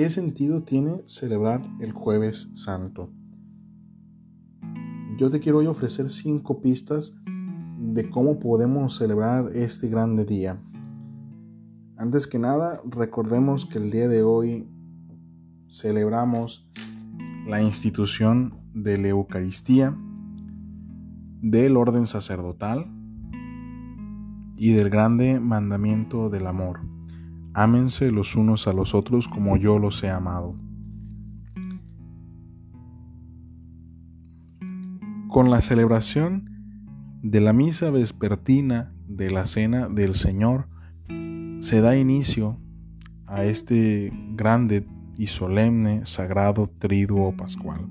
¿qué sentido tiene celebrar el jueves santo? Yo te quiero hoy ofrecer cinco pistas de cómo podemos celebrar este grande día. Antes que nada, recordemos que el día de hoy celebramos la institución de la Eucaristía, del orden sacerdotal y del grande mandamiento del amor. Ámense los unos a los otros como yo los he amado. Con la celebración de la misa vespertina de la Cena del Señor, se da inicio a este grande y solemne sagrado triduo pascual.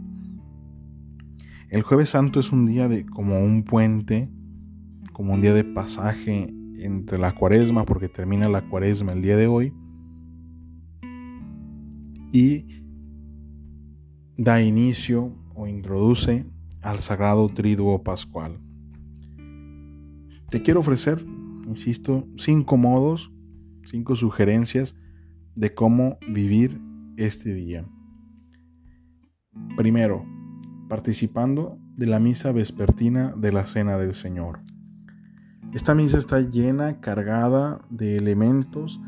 El jueves santo es un día de como un puente, como un día de pasaje entre la cuaresma, porque termina la cuaresma el día de hoy, y da inicio o introduce al sagrado triduo pascual. Te quiero ofrecer, insisto, cinco modos cinco sugerencias de cómo vivir este día. Primero, participando de la misa vespertina de la Cena del Señor. Esta misa está llena, cargada de elementos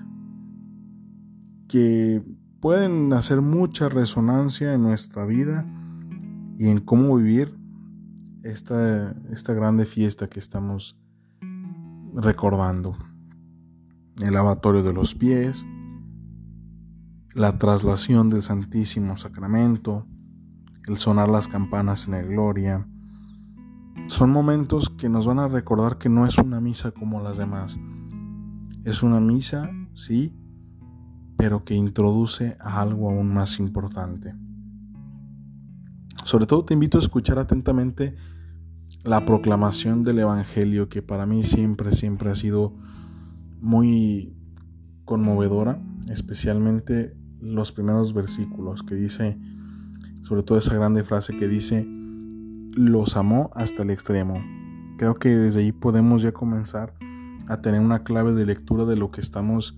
que pueden hacer mucha resonancia en nuestra vida y en cómo vivir esta, esta grande fiesta que estamos recordando el lavatorio de los pies, la traslación del Santísimo Sacramento, el sonar las campanas en la gloria. Son momentos que nos van a recordar que no es una misa como las demás. Es una misa, sí, pero que introduce a algo aún más importante. Sobre todo te invito a escuchar atentamente la proclamación del Evangelio que para mí siempre, siempre ha sido muy conmovedora, especialmente los primeros versículos que dice, sobre todo esa grande frase que dice, los amó hasta el extremo. Creo que desde ahí podemos ya comenzar a tener una clave de lectura de lo que estamos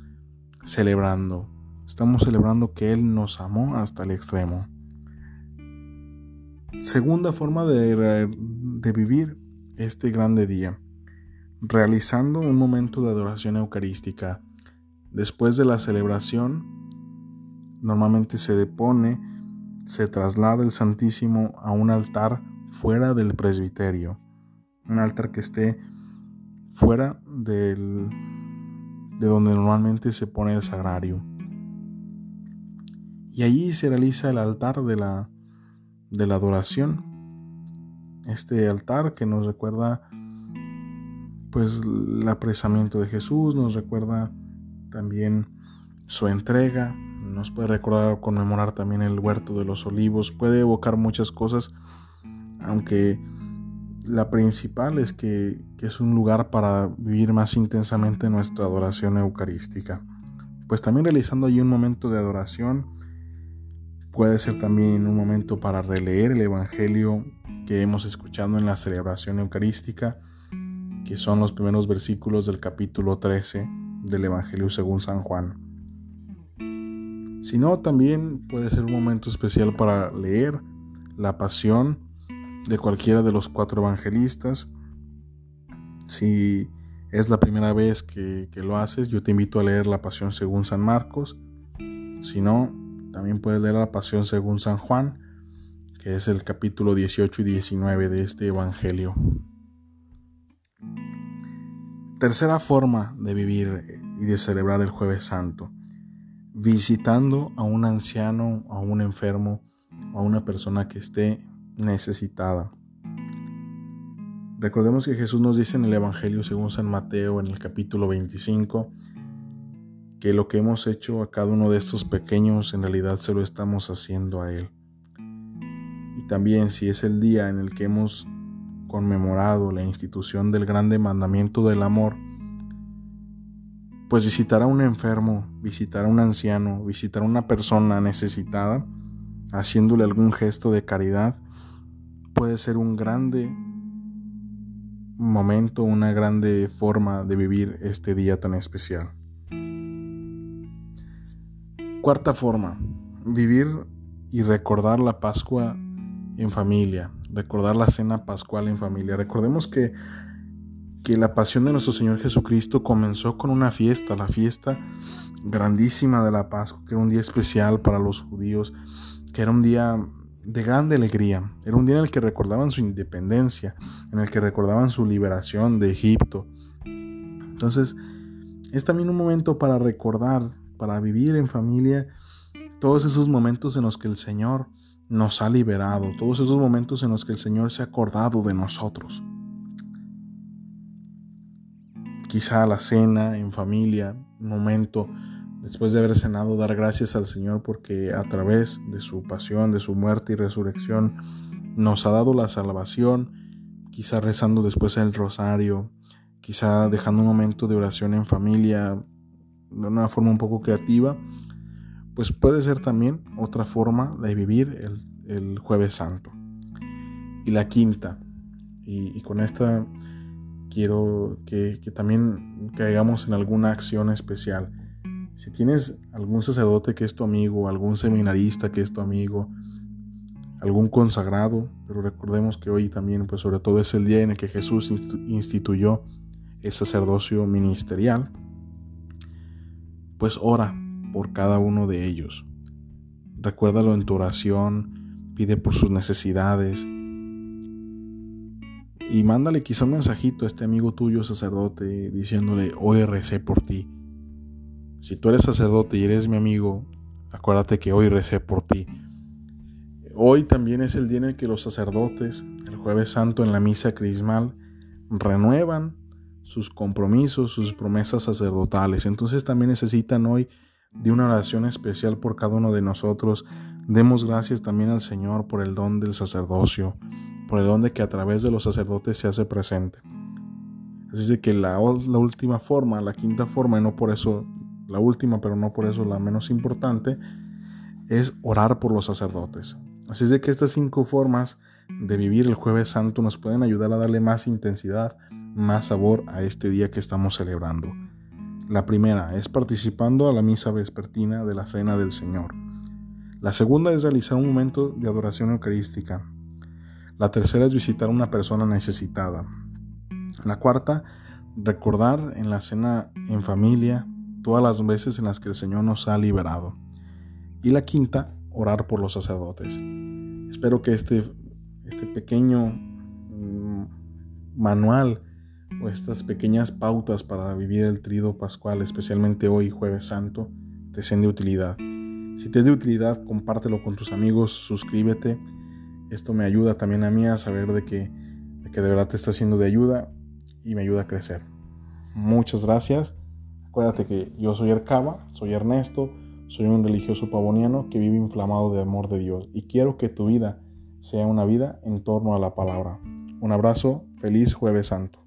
celebrando. Estamos celebrando que Él nos amó hasta el extremo. Segunda forma de, de vivir este grande día realizando un momento de adoración eucarística. Después de la celebración, normalmente se depone, se traslada el Santísimo a un altar fuera del presbiterio, un altar que esté fuera del, de donde normalmente se pone el sagrario. Y allí se realiza el altar de la, de la adoración. Este altar que nos recuerda pues el apresamiento de Jesús, nos recuerda también su entrega, nos puede recordar conmemorar también el huerto de los olivos, puede evocar muchas cosas, aunque la principal es que, es un lugar para vivir más intensamente nuestra adoración eucarística. Pues también realizando allí un momento de adoración, puede ser también un momento para releer el Evangelio que hemos escuchado en la celebración eucarística, que son los primeros versículos del capítulo 13 del Evangelio según San Juan. Si no, también puede ser un momento especial para leer la pasión de cualquiera de los cuatro evangelistas. Si es la primera vez que, que, lo haces, yo te invito a leer la pasión según San Marcos. Si no, también puedes leer la pasión según San Juan, que es el capítulo 18 y 19 de este Evangelio. Tercera forma de vivir y de celebrar el jueves santo. Visitando a un anciano, a un enfermo, a una persona que esté necesitada. Recordemos que Jesús nos dice en el Evangelio según San Mateo en el capítulo 25 que lo que hemos hecho a cada uno de estos pequeños en realidad se lo estamos haciendo a Él. Y también si es el día en el que hemos conmemorado la institución del grande mandamiento del amor, pues visitar a un enfermo, visitar a un anciano, visitar a una persona necesitada, haciéndole algún gesto de caridad, puede ser un grande momento, una grande forma de vivir este día tan especial. Cuarta forma vivir y recordar la Pascua en familia, recordar la cena pascual en familia. Recordemos que, que la pasión de nuestro Señor Jesucristo comenzó con una fiesta, la fiesta grandísima de la Pascua, que era un día especial para los judíos, que era un día de grande alegría, era un día en el que recordaban su independencia, en el que recordaban su liberación de Egipto. Entonces, es también un momento para recordar, para vivir en familia todos esos momentos en los que el Señor nos ha liberado, todos esos momentos en los que el Señor se ha acordado de nosotros. Quizá la cena en familia, un momento después de haber cenado, dar gracias al Señor porque a través de su pasión, de su muerte y resurrección, nos ha dado la salvación, quizá rezando después el rosario, quizá dejando un momento de oración en familia de una forma un poco creativa, pues puede ser también otra forma de vivir el, jueves santo. Y la quinta, y, con esta quiero que, que, también caigamos en alguna acción especial. Si tienes algún sacerdote que es tu amigo, algún seminarista que es tu amigo, algún consagrado, pero recordemos que hoy también, pues sobre todo es el día en el que Jesús instituyó el sacerdocio ministerial, pues ora por cada uno de ellos. Recuérdalo en tu oración, pide por sus necesidades y mándale quizá un mensajito a este amigo tuyo sacerdote diciéndole, hoy recé por ti. Si tú eres sacerdote y eres mi amigo, acuérdate que hoy recé por ti. Hoy también es el día en el que los sacerdotes, el jueves santo en la misa crismal, renuevan sus compromisos, sus promesas sacerdotales. Entonces también necesitan hoy de una oración especial por cada uno de nosotros. Demos gracias también al Señor por el don del sacerdocio, por el don de que a través de los sacerdotes se hace presente. Así que la, la última forma, la quinta forma, y no por eso la última, pero no por eso la menos importante, es orar por los sacerdotes. Así es de que estas cinco formas de vivir el jueves santo nos pueden ayudar a darle más intensidad, más sabor a este día que estamos celebrando. La primera es participando a la misa vespertina de la Cena del Señor. La segunda es realizar un momento de adoración eucarística. La tercera es visitar a una persona necesitada. La cuarta, recordar en la cena en familia todas las veces en las que el Señor nos ha liberado. Y la quinta, orar por los sacerdotes. Espero que este, este pequeño mm, manual o estas pequeñas pautas para vivir el trido pascual, especialmente hoy jueves santo, te sean de utilidad. Si te es de utilidad, compártelo con tus amigos, suscríbete. Esto me ayuda también a mí a saber de que de, que de verdad te está haciendo de ayuda y me ayuda a crecer. Muchas gracias. Acuérdate que yo soy Ercaba, soy Ernesto, soy un religioso pavoniano que vive inflamado de amor de Dios y quiero que tu vida sea una vida en torno a la palabra. Un abrazo, feliz jueves santo.